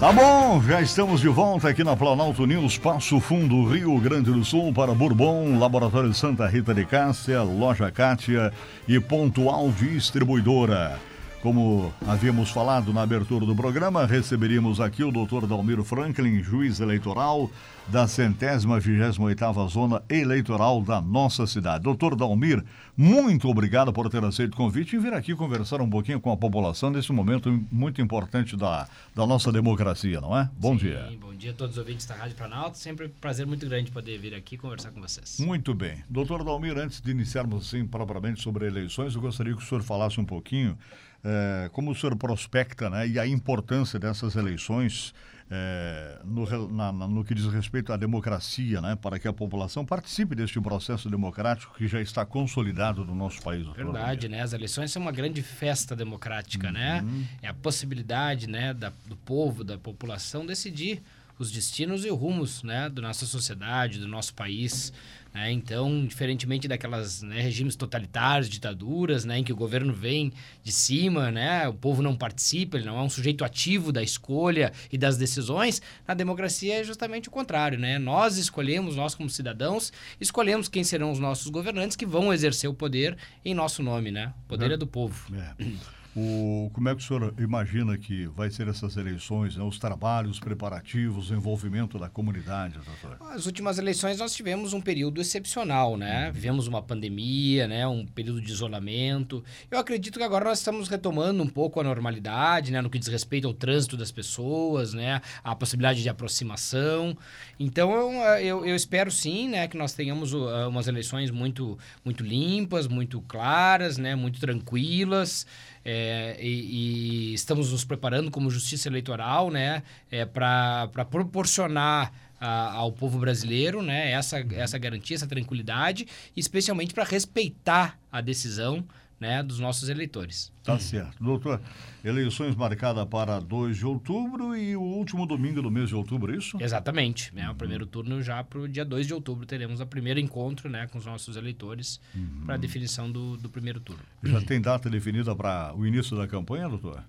Tá bom, já estamos de volta aqui na Planalto News, Passo Fundo, Rio Grande do Sul, para Bourbon, Laboratório Santa Rita de Cássia, Loja Cátia e Pontual Distribuidora. Como havíamos falado na abertura do programa, receberíamos aqui o Dr. Dalmiro Franklin, juiz eleitoral da centésima vigésima oitava zona eleitoral da nossa cidade. Doutor Dalmir, muito obrigado por ter aceito o convite e vir aqui conversar um pouquinho com a população nesse momento muito importante da, da nossa democracia, não é? Bom Sim, dia. Bom dia a todos os ouvintes da Rádio Planalto. Sempre um prazer muito grande poder vir aqui conversar com vocês. Muito bem. Doutor Dalmir, antes de iniciarmos assim propriamente sobre eleições, eu gostaria que o senhor falasse um pouquinho é, como o senhor prospecta né, e a importância dessas eleições é, no, na, no, que diz respeito à democracia, né, para que a população participe deste processo democrático que já está consolidado no nosso país. Verdade, né? As eleições são uma grande festa democrática, né? uhum. né? É a possibilidade, né, da, do povo, da população decidir os destinos e os rumos, né, da nossa sociedade, do nosso país. Né? Então, diferentemente daquelas né, regimes totalitários, ditaduras, né, em que o governo vem de cima, né, o povo não participa, ele não é um sujeito ativo da escolha e das decisões, na democracia é justamente o contrário. Né? Nós escolhemos, nós como cidadãos, escolhemos quem serão os nossos governantes que vão exercer o poder em nosso nome. Né? O poder é, é do povo. É. O, como é que o senhor imagina que vai ser essas eleições, né? os trabalhos preparativos, o envolvimento da comunidade, doutor? As últimas eleições nós tivemos um período excepcional, né? Uhum. Vivemos uma pandemia, né? um período de isolamento. Eu acredito que agora nós estamos retomando um pouco a normalidade, né? no que diz respeito ao trânsito das pessoas, né? a possibilidade de aproximação. Então eu, eu, espero sim né? que nós tenhamos uh, umas eleições muito, muito limpas, muito claras, né? muito tranquilas. É, e, e, estamos nos preparando como justiça eleitoral né, é, para proporcionar a, ao povo brasileiro né, essa, essa garantia, essa tranquilidade, especialmente para respeitar a decisão né, dos nossos eleitores. Tá certo. Doutor, eleições marcadas para 2 de outubro e o último domingo do mês de outubro, é isso? Exatamente. Né? O primeiro turno já para o dia 2 de outubro teremos o primeiro encontro né, com os nossos eleitores uhum. para a definição do, do primeiro turno. Já tem data definida para o início da campanha, doutor?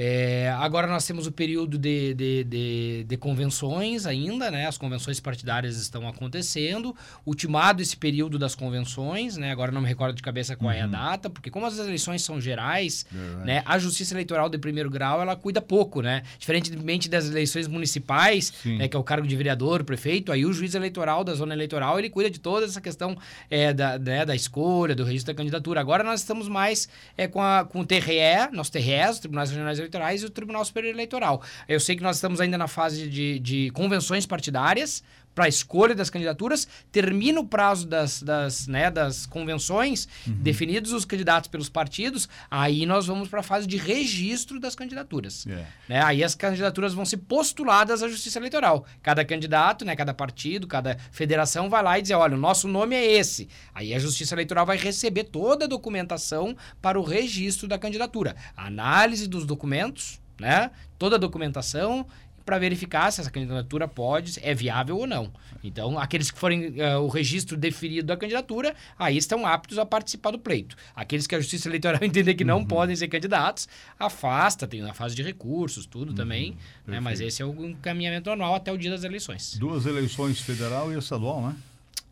É, agora nós temos o período de, de, de, de, convenções ainda, né? As convenções partidárias estão acontecendo. Ultimado esse período das convenções, né? Agora não me recordo de cabeça qual uhum. é a uhum. data, porque como as eleições são gerais, né? A Justiça Eleitoral de primeiro grau, ela cuida pouco, né? Diferentemente das eleições municipais, né? Que é o cargo de vereador, prefeito, aí o juiz eleitoral da zona eleitoral, ele cuida de toda essa questão é, da, né? da escolha, do registro da candidatura. Agora nós estamos mais é, com, a, com o TRE, nosso TRE, os Tribunais Regionais Eleitorais e o Tribunal Superior Eleitoral. Eu sei que nós estamos ainda na fase de, de convenções partidárias para a escolha das candidaturas, termina o prazo das, das, né, das convenções, uhum. definidos os candidatos pelos partidos, aí nós vamos para a fase de registro das candidaturas. Yeah. Né? Aí as candidaturas vão ser postuladas à Justiça Eleitoral. Cada candidato, né, cada partido, cada federação vai lá e dizer, olha, o nosso nome é esse. Aí a Justiça Eleitoral vai receber toda a documentação para o registro da candidatura. Análise dos documentos, né? Toda a documentação para verificar se essa candidatura pode, é viável ou não. Então, aqueles que forem uh, o registro definido da candidatura, aí estão aptos a participar do pleito. Aqueles que a Justiça Eleitoral entender que não uhum. podem ser candidatos, afasta, tem na fase de recursos, tudo uhum. também. Né? Mas esse é o encaminhamento anual até o dia das eleições. Duas eleições federal e estadual, né?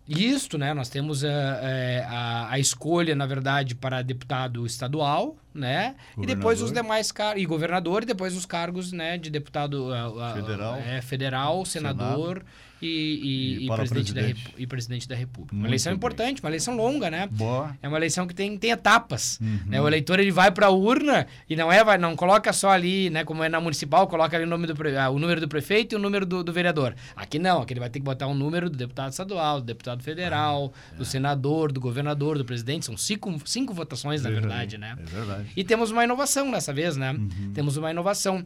Isto, né? Nós temos a, eh, eh, a, a, escolha, na verdade, para deputado estadual, né? E depois os demais cargos. E governador, e depois os cargos né, de deputado uh, federal, é, federal senador. Senado e, e, e, presidente, presidente. Da e presidente da República. Muito uma eleição bem. importante, uma eleição longa, né? Boa. É uma eleição que tem, tem etapas. Uhum. Né? O eleitor ele vai para a urna e não é, vai, não coloca só ali, né? Como é na municipal, coloca ali o, nome do, ah, o número do prefeito e o número do, do, vereador. Aqui não, aqui ele vai ter que botar um número do deputado estadual, do deputado federal, ah, do é. senador, do governador, do presidente. São cinco, cinco votações, na verdade, né? É verdade. E temos uma inovação dessa vez, né? Uhum. Temos uma inovação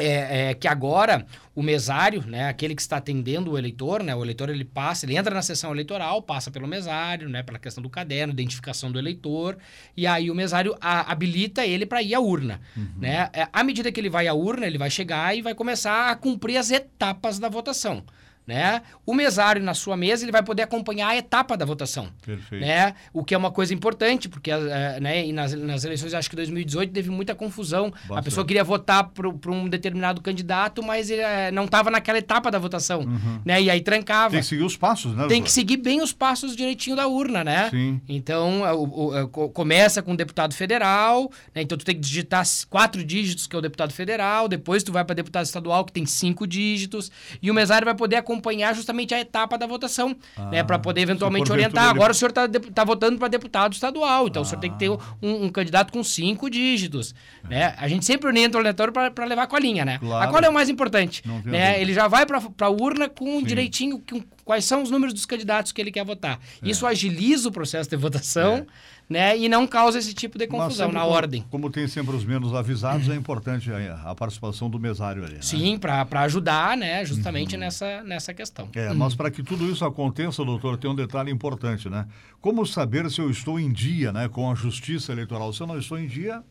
é, é, que agora o mesário, né, aquele que está atendendo o eleitor, né, o eleitor ele passa, ele entra na sessão eleitoral, passa pelo mesário, né, pela questão do caderno, identificação do eleitor, e aí o mesário a, habilita ele para ir à urna, uhum. né? É, à medida que ele vai à urna, ele vai chegar e vai começar a cumprir as etapas da votação. Né? O mesário na sua mesa ele vai poder acompanhar a etapa da votação, Perfeito. né? O que é uma coisa importante porque eh, né, e nas, nas eleições acho que 2018 teve muita confusão. A Bastante. pessoa queria votar para um determinado candidato, mas ele eh, não estava naquela etapa da votação, né? E aí trancava. Uhum. Tem que seguir os passos, né? Tem que seguir bem os passos direitinho da urna, né? Sim. Então, é, o- o- co- começa com o deputado federal, né? Então tu tem que digitar quatro dígitos, que é o deputado federal, depois tu vai para deputado estadual, que tem cinco dígitos, e o mesário vai poder acompanhar justamente a etapa da votação, né? Para poder eventualmente orientar. ele- Agora o senhor está votando para deputado estadual, então o senhor tem que ter um, um candidato com cinco dígitos, né? A gente sempre orienta o eleitor para levar com a linha, né? Claro. A cola é o mais importante, né? Ele já vai para a urna com direitinho com quais são os números dos candidatos que ele quer votar. É. Isso agiliza o processo de votação, né? E não causa esse tipo de confusão sempre na como- ordem. Como tem sempre os menos avisados, é importante a, a participação do mesário ali. né? Sim, para ajudar, né? Justamente nessa, nessa questão. É, mas para que tudo isso aconteça, doutor, tem um detalhe importante, né? Como saber se eu estou em dia, né, com a Justiça Eleitoral? Se eu não estou em dia,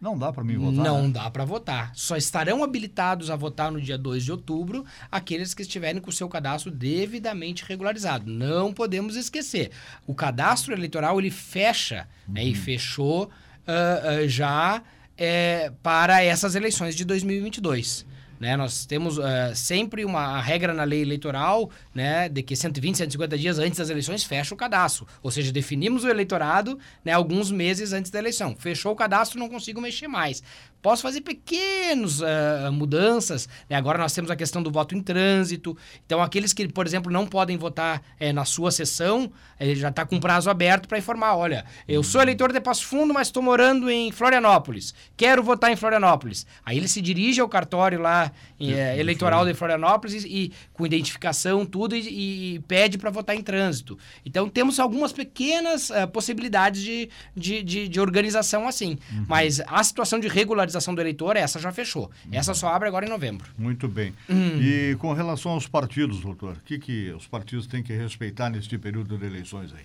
não dá para mim votar. Não né? dá para votar. Só estarão habilitados a votar no dia 2 de outubro aqueles que estiverem com o seu cadastro devidamente regularizado. Não podemos esquecer. O cadastro eleitoral ele fecha, né, Uhum. e fechou ah, ah, já é, para essas eleições de 2022. Né, nós temos ah, sempre uma regra na lei eleitoral né, de que 120, 150 dias antes das eleições fecha o cadastro. Ou seja, definimos o eleitorado né, alguns meses antes da eleição. Fechou o cadastro, não consigo mexer mais. Posso fazer pequenas mudanças. né? Agora nós temos a questão do voto em trânsito. Então, aqueles que, por exemplo, não podem votar eh, na sua sessão, ele já está com prazo aberto para informar: olha, eu sou eleitor de Passo Fundo, mas estou morando em Florianópolis. Quero votar em Florianópolis. Aí ele se dirige ao cartório lá eh, eleitoral de Florianópolis e, e com identificação, tudo, e, e pede para votar em trânsito. Então, temos algumas pequenas eh, possibilidades de, de, de, de organização assim. Mas a situação de regularização do eleitor, essa já fechou. Essa só abre agora em novembro. Muito bem. Hum. E com relação aos partidos, doutor, o que, que os partidos têm que respeitar neste período de eleições aí?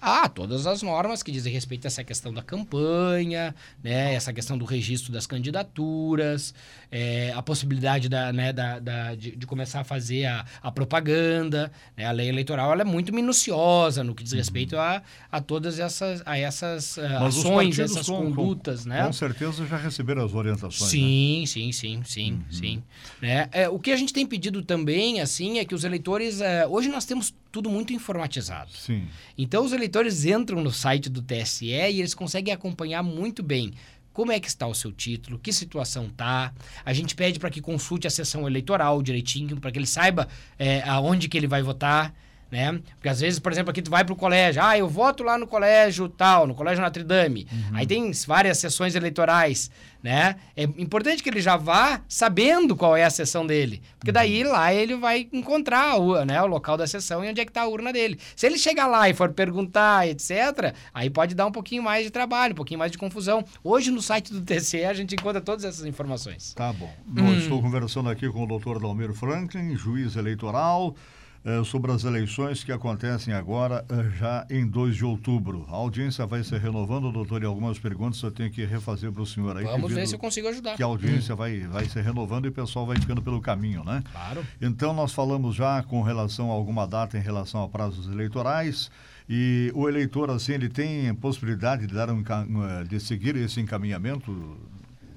Ah, todas as normas que dizem respeito a essa questão da campanha, né, essa questão do registro das candidaturas, é, a possibilidade da, né, da, da- de, de começar a fazer a, a propaganda. né, a lei eleitoral ela é muito minuciosa no que diz respeito a, a todas essas, a essas ah, Mas os ações, essas com- com- condutas, né? Com certeza já receberam as orientações. né? Sim, sim, sim, sim, sim. Né? É, o que a gente tem pedido também, assim, é que os eleitores... é, hoje nós temos tudo muito informatizado. Sim. Então os eleitores entram no site do TSE e eles conseguem acompanhar muito bem como é que está o seu título, que situação tá. A gente pede para que consulte a sessão eleitoral direitinho, para que ele saiba é, aonde que ele vai votar. Né? Porque às vezes, por exemplo, aqui tu vai pro colégio, ah, eu voto lá no colégio tal, no colégio Notre Dame. Aí tem várias sessões eleitorais, né? É importante que ele já vá sabendo qual é a sessão dele, porque daí lá ele vai encontrar o, né, o local da sessão e onde é que tá a urna dele. Se ele chegar lá e for perguntar, etc., aí pode dar um pouquinho mais de trabalho, um pouquinho mais de confusão. Hoje no site do TCE a gente encontra todas essas informações. Tá bom. Hum. Eu estou conversando aqui com o doutor Dalmiro Franklin, juiz eleitoral, eh, sobre as eleições que acontecem agora, eh, já em 2 de outubro. A audiência vai se renovando, doutor, e algumas perguntas eu tenho que refazer para o senhor aí. Vamos ver se eu consigo ajudar. Que a audiência vai, vai se renovando e o pessoal vai ficando pelo caminho, né? Claro. Então, nós falamos já com relação a alguma data em relação a prazos eleitorais. E o eleitor, assim, ele tem possibilidade de, dar um, um, eh, de seguir esse encaminhamento?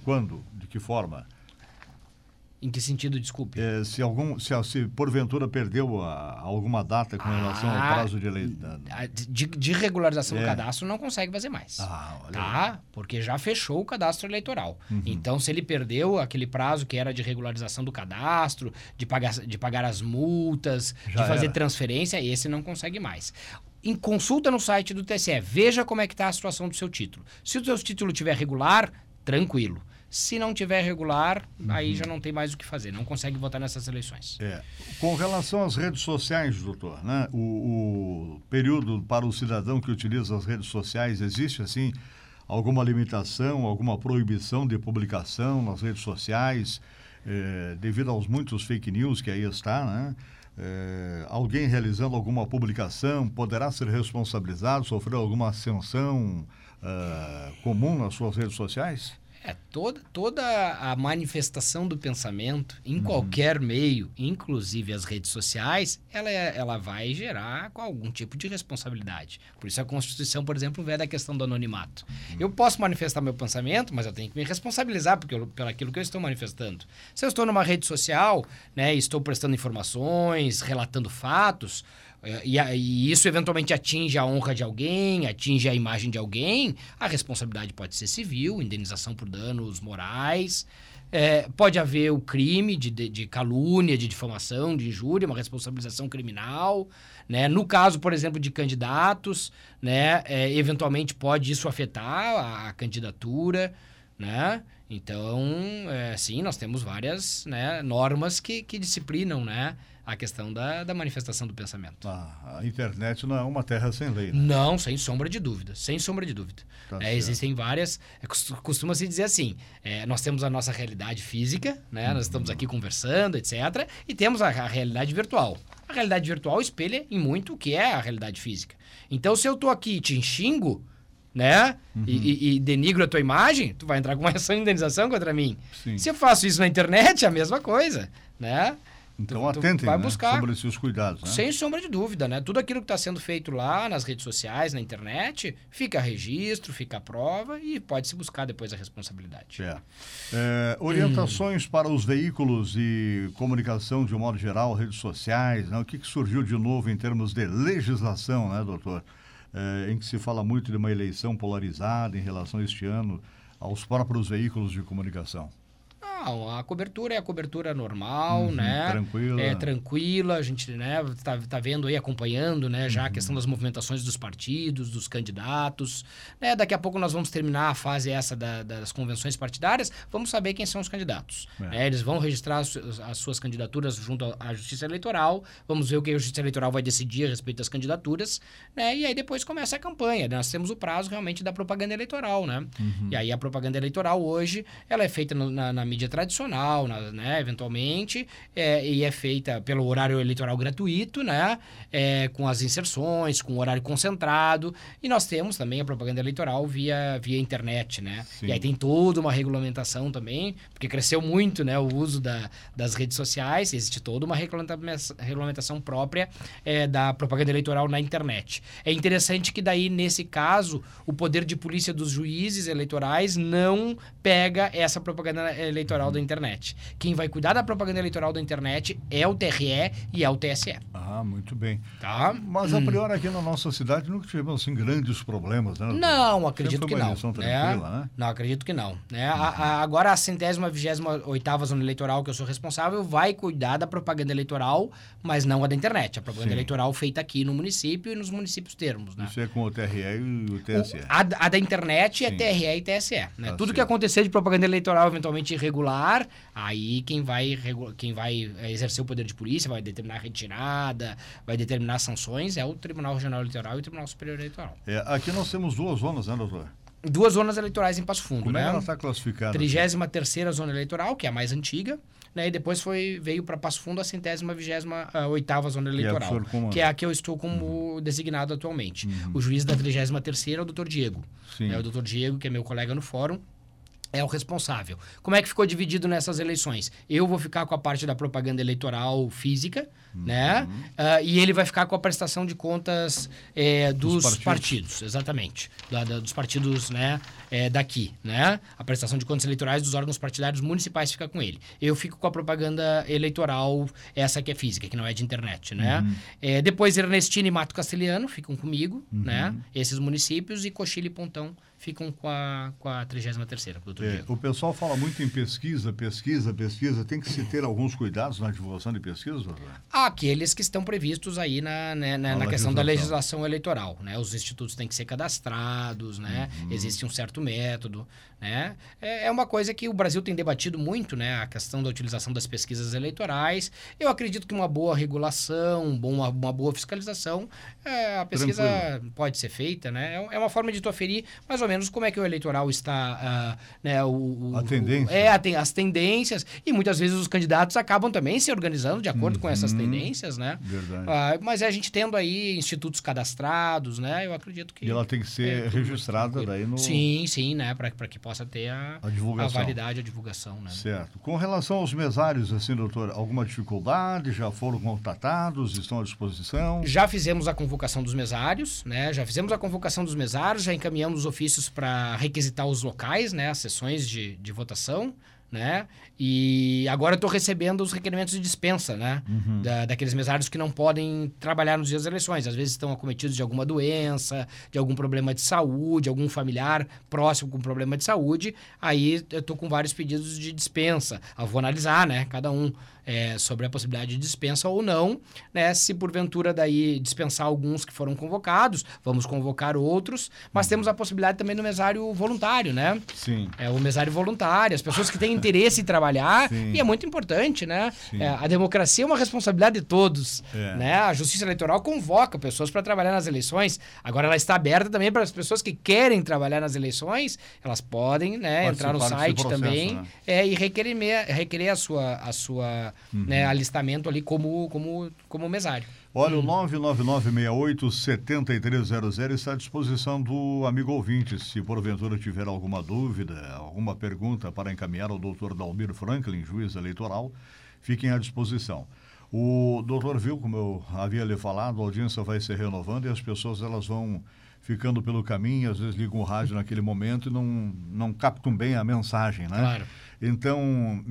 Quando? De que forma? Em que sentido, desculpe? Eh, se, algum, se, se porventura perdeu a- alguma data com relação ao Ah, prazo de. A- De, de regularização É. do cadastro não consegue fazer mais. Ah, olha aí. Tá? Porque já fechou o cadastro eleitoral. Uhum. Então, se ele perdeu aquele prazo que era de regularização do cadastro, de pagar, de pagar as multas, Já de fazer era. transferência, esse não consegue mais. Em consulta no site do TSE, veja como é que está a situação do seu título. Se o seu título estiver regular, tranquilo. Se não tiver regular, Uhum. aí já não tem mais o que fazer. Não consegue votar nessas eleições. É. Com relação às redes sociais, doutor, né? O, o período para o cidadão que utiliza as redes sociais, existe assim alguma limitação, alguma proibição de publicação nas redes sociais, eh, devido aos muitos fake news que aí está, né? Eh, alguém realizando alguma publicação poderá ser responsabilizado, sofrer alguma sanção ah, comum nas suas redes sociais? É, toda, toda a manifestação do pensamento, em uhum. qualquer meio, inclusive as redes sociais, ela, é, ela vai gerar algum tipo de responsabilidade. Por isso a Constituição, por exemplo, vê da questão do anonimato. Uhum. Eu posso manifestar meu pensamento, mas eu tenho que me responsabilizar porque eu, pelo aquilo que eu estou manifestando. Se eu estou numa rede social, né, estou prestando informações, relatando fatos, e, e, isso eventualmente atinge a honra de alguém, atinge a imagem de alguém, a responsabilidade pode ser civil, indenização por danos morais. É, pode haver o crime de, de, de, calúnia, de difamação, de injúria, uma responsabilização criminal. Né? No caso, por exemplo, de candidatos, né? É, eventualmente pode isso afetar a, a candidatura. Né? Então, é, sim, nós temos várias né, normas que, que disciplinam né, a questão da, da manifestação do pensamento. Ah, a internet não é uma terra sem lei, né? Não, sem sombra de dúvida. Sem sombra de dúvida. Tá é, existem várias. É, Costuma-se dizer assim: é, nós temos a nossa realidade física, né? Uhum. Nós estamos aqui conversando, etc. E temos a, a, realidade virtual. A realidade virtual espelha em muito o que é a realidade física. Então, se eu estou aqui e te xingo, né? Uhum. E, e, denigro a tua imagem, tu vai entrar com uma ação de indenização contra mim. Sim. Se eu faço isso na internet, é a mesma coisa, né? Então tu, atentem, vai né? buscar sobre esses cuidados, né? Sem sombra de dúvida, né? Tudo aquilo que está sendo feito lá nas redes sociais, na internet, fica registro, fica prova e pode se buscar depois a responsabilidade. É. É, orientações hum. para os veículos e comunicação de um modo geral, redes sociais, né? O que, que surgiu de novo em termos de legislação, né, doutor? É, em que se fala muito de uma eleição polarizada em relação a este ano aos próprios veículos de comunicação. Não, a cobertura é a cobertura normal, uhum, né? Tranquila. É tranquila, a gente, né, tá, tá vendo aí, acompanhando, né, já uhum. a questão das movimentações dos partidos, dos candidatos, né? Daqui a pouco nós vamos terminar a fase essa da, das convenções partidárias, vamos saber quem são os candidatos. É. Né? Eles vão registrar as, as, suas candidaturas junto à Justiça Eleitoral, vamos ver o que a Justiça Eleitoral vai decidir a respeito das candidaturas, né? E aí depois começa a campanha, nós temos o prazo realmente da propaganda eleitoral, né? Uhum. E aí a propaganda eleitoral hoje, ela é feita no, na, na mídia tradicional, né, eventualmente, é, e é feita pelo horário eleitoral gratuito, né, é, com as inserções, com o horário concentrado, e nós temos também a propaganda eleitoral via, via internet, né? Sim. E aí tem toda uma regulamentação também, porque cresceu muito, né, o uso da, das redes sociais, existe toda uma regulamentação própria é, da propaganda eleitoral na internet. É interessante que daí, nesse caso, o poder de polícia dos juízes eleitorais não pega essa propaganda eleitoral eleitoral da internet. Quem vai cuidar da propaganda eleitoral da internet é o TRE e é o TSE. Ah, muito bem. Tá? Mas a hum. priori aqui na nossa cidade nunca tivemos assim grandes problemas, né? Não, acredito que não. Né? né? Não, acredito que não. Né? Uhum. A, a, agora a centésima, vigésima oitava zona eleitoral que eu sou responsável vai cuidar da propaganda eleitoral, mas não a da internet. A propaganda Sim. eleitoral feita aqui no município e nos municípios termos, né? Isso é com o TRE e o TSE. O, a, a, da internet é Sim. é TRE e TSE. Né? Tá Tudo certo. que acontecer de propaganda eleitoral eventualmente irregular aí quem vai, quem vai eh, exercer o poder de polícia, vai determinar a retirada, vai determinar sanções, é o Tribunal Regional Eleitoral e o Tribunal Superior Eleitoral. É, aqui nós temos duas zonas, né, doutor? Duas zonas eleitorais em Passo Fundo, Como né? é que ela está classificada? 33 zona eleitoral, que é a mais antiga, né? E depois foi, veio para Passo Fundo a centésima, vigésima, uh, oitava zona eleitoral, que é a que eu estou como uhum. designado atualmente. Uhum. O juiz da 33 é o doutor Diego. Sim. É o doutor Diego, que é meu colega no fórum, é o responsável. Como é que ficou dividido nessas eleições? Eu vou ficar com a parte da propaganda eleitoral física, uhum. né? Uh, e ele vai ficar com a prestação de contas é, dos, dos partidos. partidos. exatamente. Da, da, dos partidos, né? É, daqui, né? A prestação de contas eleitorais dos órgãos partidários municipais fica com ele. Eu fico com a propaganda eleitoral, essa que é física, que não é de internet, né? Uhum. É, depois Ernestina e Mato Castelhano ficam comigo, uhum. né? Esses municípios e Cochile e Pontão ficam com a, com a 33ª, doutor é, O pessoal fala muito em pesquisa, pesquisa, pesquisa. Tem que se ter alguns cuidados na divulgação de pesquisas, doutor? Aqueles que estão previstos aí na, né, na, na questão da legislação eleitoral. Né? Os institutos têm que ser cadastrados, né? Uhum. existe um certo método. Né? É, é uma coisa que o Brasil tem debatido muito, né? a questão da utilização das pesquisas eleitorais. Eu acredito que uma boa regulação, uma, uma boa fiscalização, é, a pesquisa Tranquilo. pode ser feita. Né? É, é uma forma de tu aferir mais ou menos como é que o eleitoral está, uh, né, o, a tendência. é, a, as tendências, e muitas vezes os candidatos acabam também se organizando de acordo uhum. com essas uhum. tendências, né? Verdade. Uh, mas é a gente tendo aí institutos cadastrados, né? Eu acredito que... E ela tem que ser é, registrada daí no... Sim, sim, né? Para que possa ter a, a, divulgação. a validade, a divulgação, né? Certo. Com relação aos mesários, assim, doutor, alguma dificuldade? Já foram contatados? Estão à disposição? Já fizemos a convocação dos mesários, né? Já fizemos a convocação dos mesários, já encaminhamos os ofícios para requisitar os locais, né? As sessões de, de votação né? E agora eu estou recebendo os requerimentos de dispensa, né? Uhum. Da, daqueles mesários que não podem trabalhar nos dias das eleições. Às vezes estão acometidos de alguma doença, de algum problema de saúde, algum familiar próximo com problema de saúde. Aí eu estou com vários pedidos de dispensa. Eu vou analisar, né? Cada um é, sobre a possibilidade de dispensa ou não, né? Se porventura daí dispensar alguns que foram convocados, vamos convocar outros, mas temos a possibilidade também do mesário voluntário, né? Sim. É o mesário voluntário, as pessoas que têm interesse em trabalhar, Sim. e é muito importante, né? É, a democracia é uma responsabilidade de todos, é. né? A Justiça Eleitoral convoca pessoas para trabalhar nas eleições. Agora ela está aberta também para as pessoas que querem trabalhar nas eleições, elas podem, né, entrar no site processo, também né? é, e requerer, requerer a sua a sua uhum. né, alistamento ali como, como, como mesário. Olha, o 99968-7300 está à disposição do amigo ouvinte. Se porventura tiver alguma dúvida, alguma pergunta para encaminhar ao doutor Dalmir Franklin, juiz eleitoral, fiquem à disposição. O doutor viu, como eu havia lhe falado, a audiência vai se renovando e as pessoas elas vão ficando pelo caminho, às vezes ligam o rádio naquele momento e não, não captam bem a mensagem, né? Claro. Então,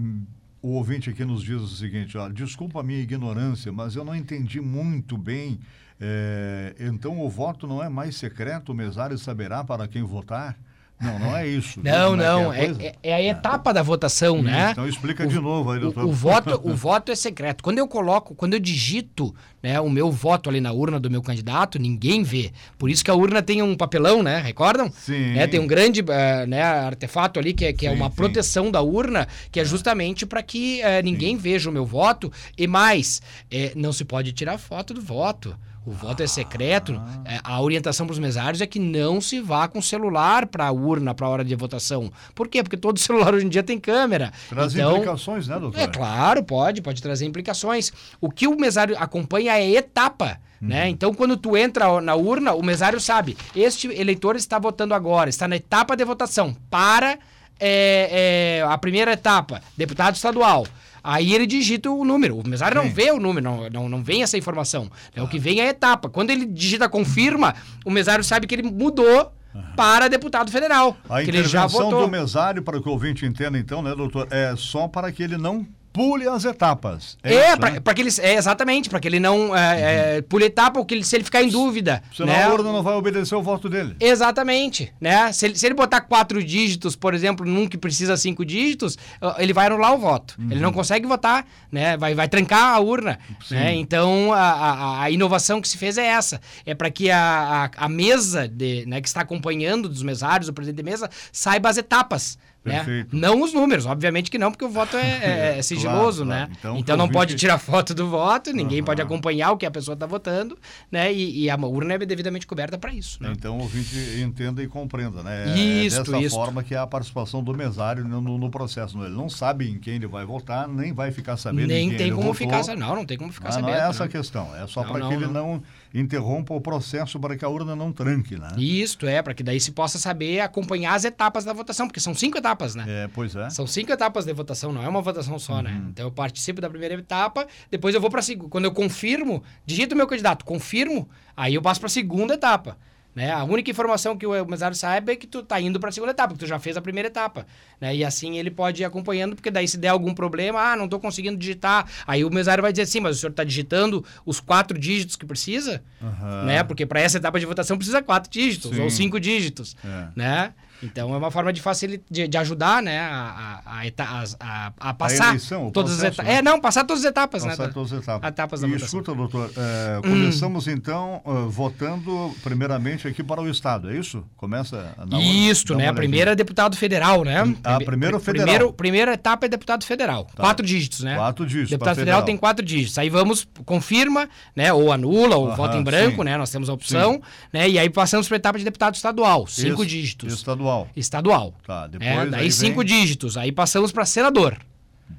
o ouvinte aqui nos diz o seguinte: ó, desculpa a minha ignorância, mas eu não entendi muito bem. É, então o voto não é mais secreto, o mesário saberá para quem votar? Não, não é isso. Não, não. É, é, é, a etapa da votação, isso, né? Então explica o, de novo aí, doutor. O, o, voto, o voto é secreto. Quando eu coloco, quando eu digito né, o meu voto ali na urna do meu candidato, ninguém vê. Por isso que a urna tem um papelão, né? Recordam? Sim. Né, tem um grande uh, né, artefato ali que é, que é sim, é uma sim. proteção da urna, que é justamente para que uh, ninguém sim. veja o meu voto. E mais, é, não se pode tirar foto do voto. O voto é secreto. É, a orientação para os mesários é que não se vá com celular para a urna, para a hora de votação. Por quê? Porque todo celular hoje em dia tem câmera. Traz então, implicações, né, doutor? É claro, pode, pode trazer implicações. O que o mesário acompanha é etapa. Uhum. Né? Então, quando tu entra na urna, o mesário sabe, este eleitor está votando agora, está na etapa de votação. Para é, é, a primeira etapa, deputado estadual. Aí ele digita o número. O mesário não vê o número, não, não, não vem essa informação. Ah. O que vem é a etapa. Quando ele digita confirma, o mesário sabe que ele mudou para deputado federal. A intervenção do mesário, para que o ouvinte entenda então, né, doutor, é só para que ele não pule as etapas. É, é para né? que ele é, exatamente, para que ele não é, uhum. pule etapa, ou que ele, se ele ficar em dúvida. Senão né? a urna não vai obedecer o voto dele. Exatamente, né? Se ele, se ele botar quatro dígitos, por exemplo, num que precisa cinco dígitos, ele vai anular o voto. Uhum. Ele não consegue votar, né? Vai, vai trancar a urna. Né? Então, a, a, a, inovação que se fez é essa. É para que a, a, a mesa de, né, que está acompanhando dos mesários, o presidente de mesa, saiba as etapas. Né? Não os números, obviamente que não, porque o voto é, é, é sigiloso, claro, né? Claro. Então, então não pode tirar foto do voto, ninguém uhum. pode acompanhar o que a pessoa está votando, né? E, e, a urna é devidamente coberta para isso. Né? Então o ouvinte entenda e compreenda, né? É isso, é dessa forma que é a participação do mesário no, no, processo. Ele não sabe em quem ele vai votar, nem vai ficar sabendo nem quem tem como votou. ficar Não, não tem como ficar ah, sabendo. Não é essa a questão, é só para que ele não interrompa o processo para que a urna não tranque, né? Isso, é, para que daí se possa saber acompanhar as etapas da votação, porque são cinco etapas, né? É, pois é. São cinco etapas de votação, não é uma votação só, né? uhum. né? Então eu participo da primeira etapa, depois eu vou para a segunda. Quando eu confirmo, digito o meu candidato, confirmo, aí eu passo para a segunda etapa. Né? A única informação que o mesário sabe é que tu tá indo para a segunda etapa, que tu já fez a primeira etapa. Né? E assim ele pode ir acompanhando, porque daí se der algum problema, ah, não estou conseguindo digitar. Aí o mesário vai dizer assim, mas o senhor está digitando os quatro dígitos que precisa? Uhum. Né? Porque para essa etapa de votação precisa quatro dígitos, Sim. ou cinco dígitos. É. Né? Então é uma forma de facilitar, de, de ajudar, né, a, a, a, a, a passar eleição, todas as processo, etapas. né? É, não, passar todas as etapas, Passar né? todas as etapas. etapas da e votação. escuta, doutor, é, começamos então ah, votando primeiramente aqui para o Estado, é isso? Começa na Isso, né? A primeira é deputado federal, né? Ah, Prime- primeiro pri- federal. Primeiro, primeira etapa é deputado federal. Quatro dígitos, né? Quatro dígitos Deputado federal federal. tem quatro dígitos. Aí vamos, confirma, né? Ou anula, ou Aham, vota em branco, sim. né? Nós temos a opção, né? E aí passamos para a etapa de deputado estadual. Cinco Esse- dígitos. Estadual. Estadual. Tá, né? depois Daí aí cinco vem- dígitos. Aí passamos para senador.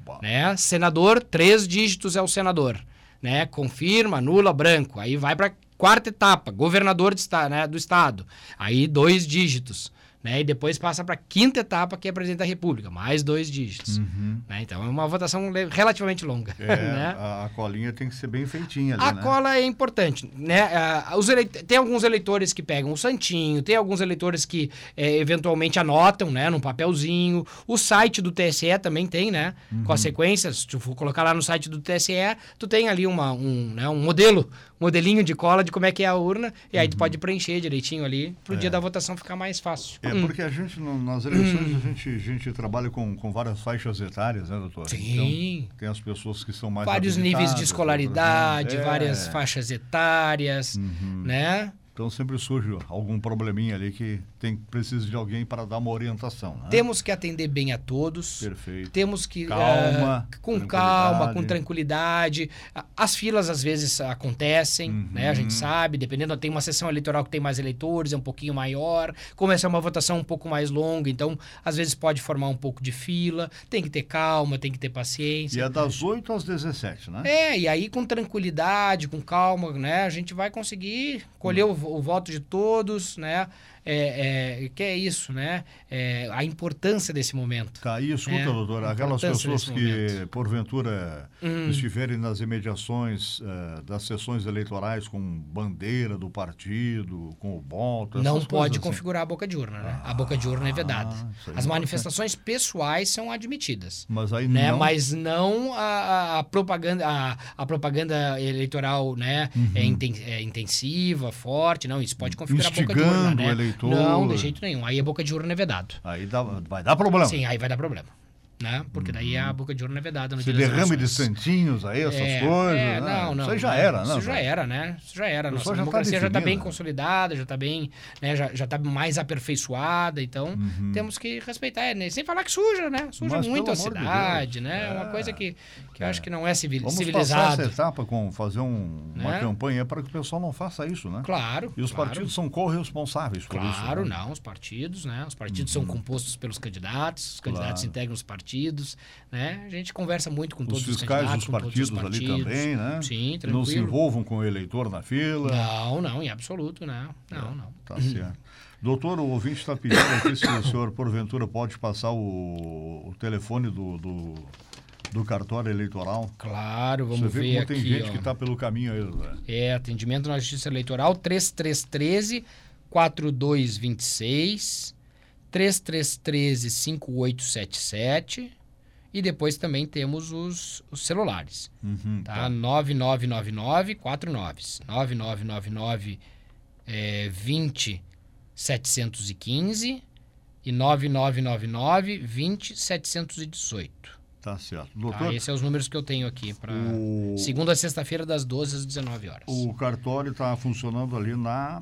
Bah. Né? Senador, três dígitos é o senador. Né? Confirma, anula, branco. Aí vai para quarta etapa, governador de né, do estado. Aí dois dígitos. Né? E depois passa para quinta etapa, que é presidente da República, mais dois dígitos. Né? Então é uma votação relativamente longa. É, né? a, a colinha tem que ser bem feitinha ali, A né? cola é importante, né? Ah, os Tem alguns eleitores que pegam o santinho, tem alguns eleitores que eh, eventualmente anotam, né, num papelzinho. O site do TSE também tem, né? Com Uhum. as sequências, se tu for colocar lá no site do TSE, tu tem ali uma, um, né, um modelo, modelinho de cola de como é que é a urna, e aí tu pode preencher direitinho ali pro dia da votação ficar mais fácil. Uhum. É, porque a gente, nas eleições, a, gente, a gente trabalha com, com várias faixas etárias, né, doutor? Sim. Então, tem as pessoas que são mais Vários níveis de escolaridade, outras menos. várias É. faixas etárias, né? Então sempre surge algum probleminha ali que tem precisa de alguém para dar uma orientação. Né? Temos que atender bem a todos. Perfeito. Temos que. Calma, eh, com calma, com tranquilidade. As filas às vezes acontecem, né? A gente Uhum. sabe, dependendo, tem uma sessão eleitoral que tem mais eleitores, é um pouquinho maior. É uma votação um pouco mais longa, então às vezes pode formar um pouco de fila. Tem que ter calma, tem que ter E paciência. é das 8 às 17, né? É, e aí com tranquilidade, com calma, né? A gente vai conseguir colher o, o voto de todos, né? É, é, que é isso, né? É, a importância desse momento. Tá, e escuta, É, doutor, a aquelas pessoas que, momento. porventura, Hum. estiverem nas imediações eh, das sessões eleitorais com bandeira do partido, com o voto, Não pode assim. configurar a boca de urna, né? a boca de urna é vedada. Ah, As manifestações pessoais são admitidas. Mas aí Né? não... Mas não a, a- propaganda a, a propaganda eleitoral né? Uhum. é, é intensiva, forte. Não, isso pode configurar a boca de Instigando urna, né? Não, de jeito nenhum. Aí a boca de urna é vedado. Aí dá- vai dar problema. Sim, aí vai dar problema. Né? Porque daí a boca de urna é vedada Se das derrame de santinhos aí, essas É, coisas. é, né? não, não. Isso aí já não. era, né? Isso já era, né? Isso já era. Nossa já tá democracia já está bem consolidada, já está bem, né? Já, já tá mais aperfeiçoada, então Uhum. temos que respeitar. é, né? Sem falar que suja, né? Suja Mas, muito a de cidade, Deus, né? É uma é, coisa que, que eu acho que não é civil, Vamos passar civilizado. essa etapa com fazer um- uma Né? campanha para que o pessoal não faça isso, né? Claro. E os claro. partidos são corresponsáveis por isso. Claro, né? não, os partidos, né? Os partidos são compostos pelos candidatos, os candidatos Claro. integram os partidos, né? A gente conversa muito com Os todos os fiscais candidatos, dos com todos os partidos ali partidos. também, né? Sim, Que Não se tranquilo. envolvam com o eleitor na fila. Não, não, em absoluto, não. Não, não. Tá certo. Doutor, o ouvinte está pedindo aqui se o senhor, porventura, pode passar o, o telefone do, do, do cartório eleitoral. Claro, vamos Você vê ver como aqui. tem gente ó. que está pelo caminho aí, né? É, atendimento na Justiça Eleitoral 3313 4226 3313 5877 e depois também temos os, os celulares, Uhum, tá? 9999 49 9999 é, 20 715 e 9999 20 718. Tá certo. Tá? Doutor, Esses são os números que eu tenho aqui para o, segunda a sexta-feira das 12 às 19 horas. o cartório está funcionando ali na...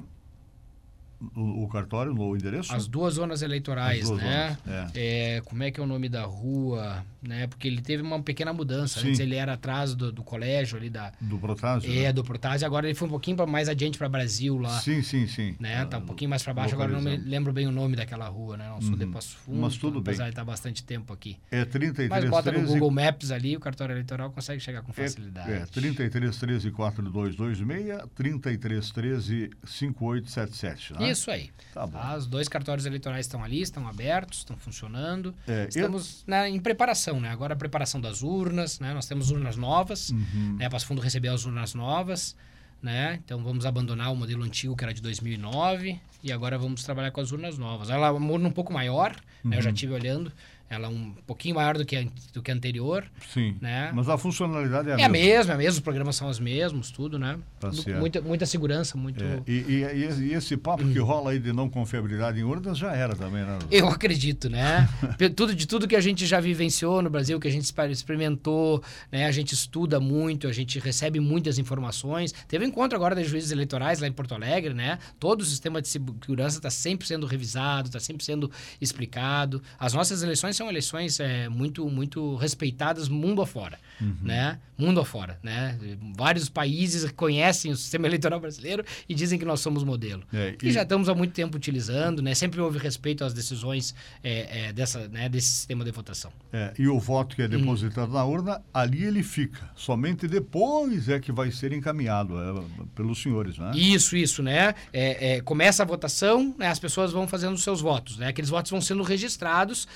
O, o cartório, no endereço? As duas zonas eleitorais, As duas né? zonas, É, como é que é o nome da rua, né? Porque ele teve uma pequena mudança. Sim. Antes ele era atrás do, do colégio ali da Do Protásio? é, do Protásio, agora ele foi um pouquinho pra, mais adiante para Brasil lá, Sim, sim, sim. né? Tá um Ah, pouquinho mais para baixo, agora eu não me lembro bem o nome daquela rua, né? Não sou de Uhum. Passo Fundo, Mas tudo bem. apesar de estar bastante tempo aqui. É 33 Mas bota no 13 Google Maps ali, o cartório eleitoral consegue chegar com facilidade. É, 33 13 4226, 33 13 5877, né? Isso aí. Tá bom. Tá? Os dois cartórios eleitorais estão ali, estão abertos, estão funcionando. É, eu- Estamos né, em preparação, né? Agora a preparação das urnas, né? Nós temos urnas novas, Uhum. né? Passo Fundo recebeu as urnas novas, né? Então vamos abandonar o modelo antigo que era de 2009 e agora vamos trabalhar com as urnas novas. Ela é uma urna um pouco maior, né? Eu já Uhum. estive olhando. Ela é um pouquinho maior do que a, do que a anterior. Sim. Né? Mas a funcionalidade é a é mesma. É a mesma, é a mesma, os programas são os mesmos, tudo, né? Tá muita, muita segurança, muito. É, e, e, e, esse papo que rola aí de não confiabilidade em urnas já era também, né? Eu acredito, né? tudo, de tudo que a gente já vivenciou no Brasil, que a gente experimentou, né? A gente estuda muito, a gente recebe muitas informações. Teve um encontro agora das juízes eleitorais lá em Porto Alegre, né? Todo o sistema de segurança está sempre sendo revisado, está sempre sendo explicado. As nossas eleições são eleições é, muito, muito respeitadas mundo afora, uhum. né? Mundo afora, né? Vários países conhecem o sistema eleitoral brasileiro e dizem que nós somos modelo. É, e... já estamos há muito tempo utilizando, né? Sempre houve respeito às decisões é, é, dessa, né? desse sistema de votação. É, e o voto que é depositado hum. na urna, ali ele fica. Somente depois é que vai ser encaminhado é, pelos senhores, né? Isso, isso, né? É, começa a votação, né? as pessoas vão fazendo os seus votos, né? Aqueles votos vão sendo registrados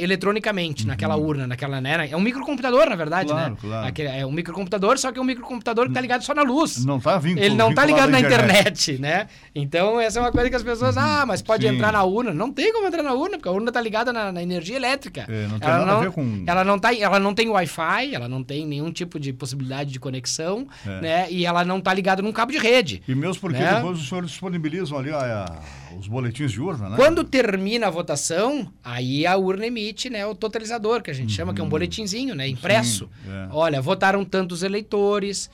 eletronicamente uhum. naquela urna, naquela, né? É um microcomputador, na verdade, claro, né? Claro. Aquele, é um microcomputador, só que é um microcomputador que está ligado só na luz. Não está vindo. Ele não está ligado na internet. internet, né? Então, essa é uma coisa que as pessoas, uhum. ah, mas pode Sim. entrar na urna. Não tem como entrar na urna, porque a urna está ligada na, na, energia elétrica. É, não tem ela nada não, a ver com... Ela não, tá, ela não tem Wi-Fi, ela não tem nenhum tipo de possibilidade de conexão, é. né? E ela não está ligada num cabo de rede. E mesmo porque né? depois os senhores disponibilizam ali a, a, os boletins de urna, né? Quando termina a votação, aí a urna emite né, o totalizador, que a gente uhum. chama, que é um boletinzinho, né? Impresso. Sim, é. Olha, votaram tantos eleitores,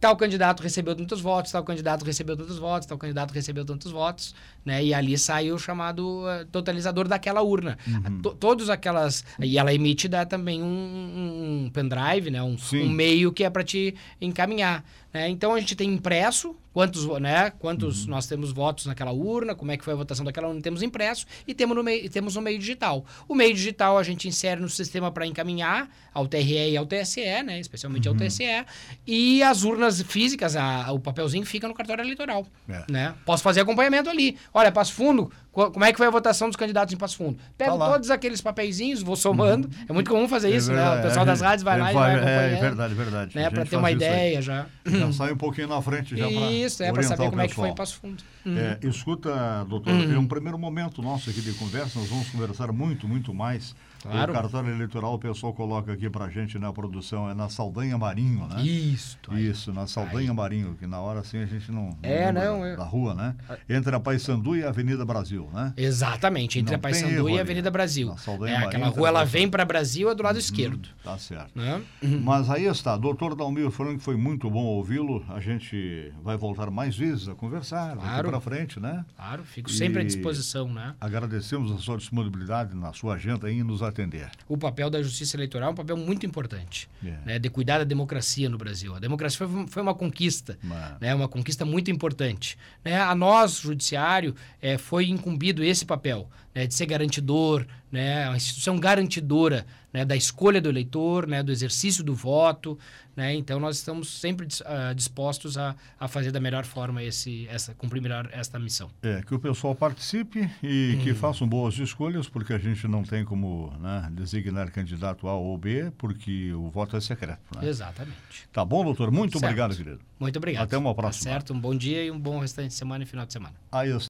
tal candidato recebeu tantos votos, tal candidato recebeu tantos votos, tal candidato recebeu tantos votos, né? E ali sai o chamado uh, totalizador daquela urna. Uhum. Todos aquelas... E ela emite dá também um, um pendrive, né? Um, um meio que é para te encaminhar. Né? Então, a gente tem impresso quantos, né, quantos uhum. nós temos votos naquela urna, como é que foi a votação daquela urna, temos impresso e temos no meio, temos no meio digital. O meio digital a gente insere no sistema para encaminhar ao TRE e ao TSE, né, especialmente uhum. ao TSE, e as urnas físicas, a, o papelzinho fica no cartório eleitoral. É. Né? Posso fazer acompanhamento ali. Olha, Passo Fundo, como é que foi a votação dos candidatos em Passo Fundo? Pego tá todos aqueles papeizinhos, vou somando. Uhum. É muito comum fazer é isso, verdade, né? O pessoal é, das rádios vai lá e vai acompanhando. É verdade, verdade. Né? Para ter uma ideia já. Já sai um pouquinho na frente já para Isso, é para saber como é que foi em Passo Fundo. Uhum. É, escuta, doutor, uhum. em um primeiro momento nosso aqui de conversa, nós vamos conversar muito, muito mais Claro. O cartório eleitoral, o pessoal coloca aqui pra gente na produção, é na Saldanha Marinho, né? Isso. Isso, na Saldanha aí. Marinho, que na hora assim a gente não. não é, não. Da, da rua, né? Entre a Paysandu e a Avenida Brasil, né? Exatamente, entre não a Paysandu e a Avenida Brasil. Na Saldanha é, Marinho, aquela rua ela vem para Brasil, é do lado uhum, esquerdo. Tá certo. Né? Uhum. Mas aí está, doutor Dalmir Franco, foi muito bom ouvi-lo. A gente vai voltar mais vezes a conversar claro. para frente, né? Claro, fico sempre e à disposição, né? Agradecemos a sua disponibilidade na sua agenda em nos atender. O papel da justiça eleitoral é um papel muito importante, yeah. É. né, de cuidar da democracia no Brasil. A democracia foi, foi uma conquista, né, uma conquista muito importante. Né? A nós, judiciário, é, foi incumbido esse papel, né, de ser garantidor, né, uma instituição garantidora né, da escolha do eleitor, né, do exercício do voto. Né, então, nós estamos sempre uh, dispostos a, a fazer da melhor forma esse, essa, cumprir melhor esta missão. É, que o pessoal participe e hum. que façam boas escolhas, porque a gente não tem como né, designar candidato A ou B, porque o voto é secreto. Né? Exatamente. Tá bom, doutor? Muito certo. obrigado, querido. Muito obrigado. Até uma próxima. Tá certo, um bom dia e um bom restante de semana e final de semana. Aí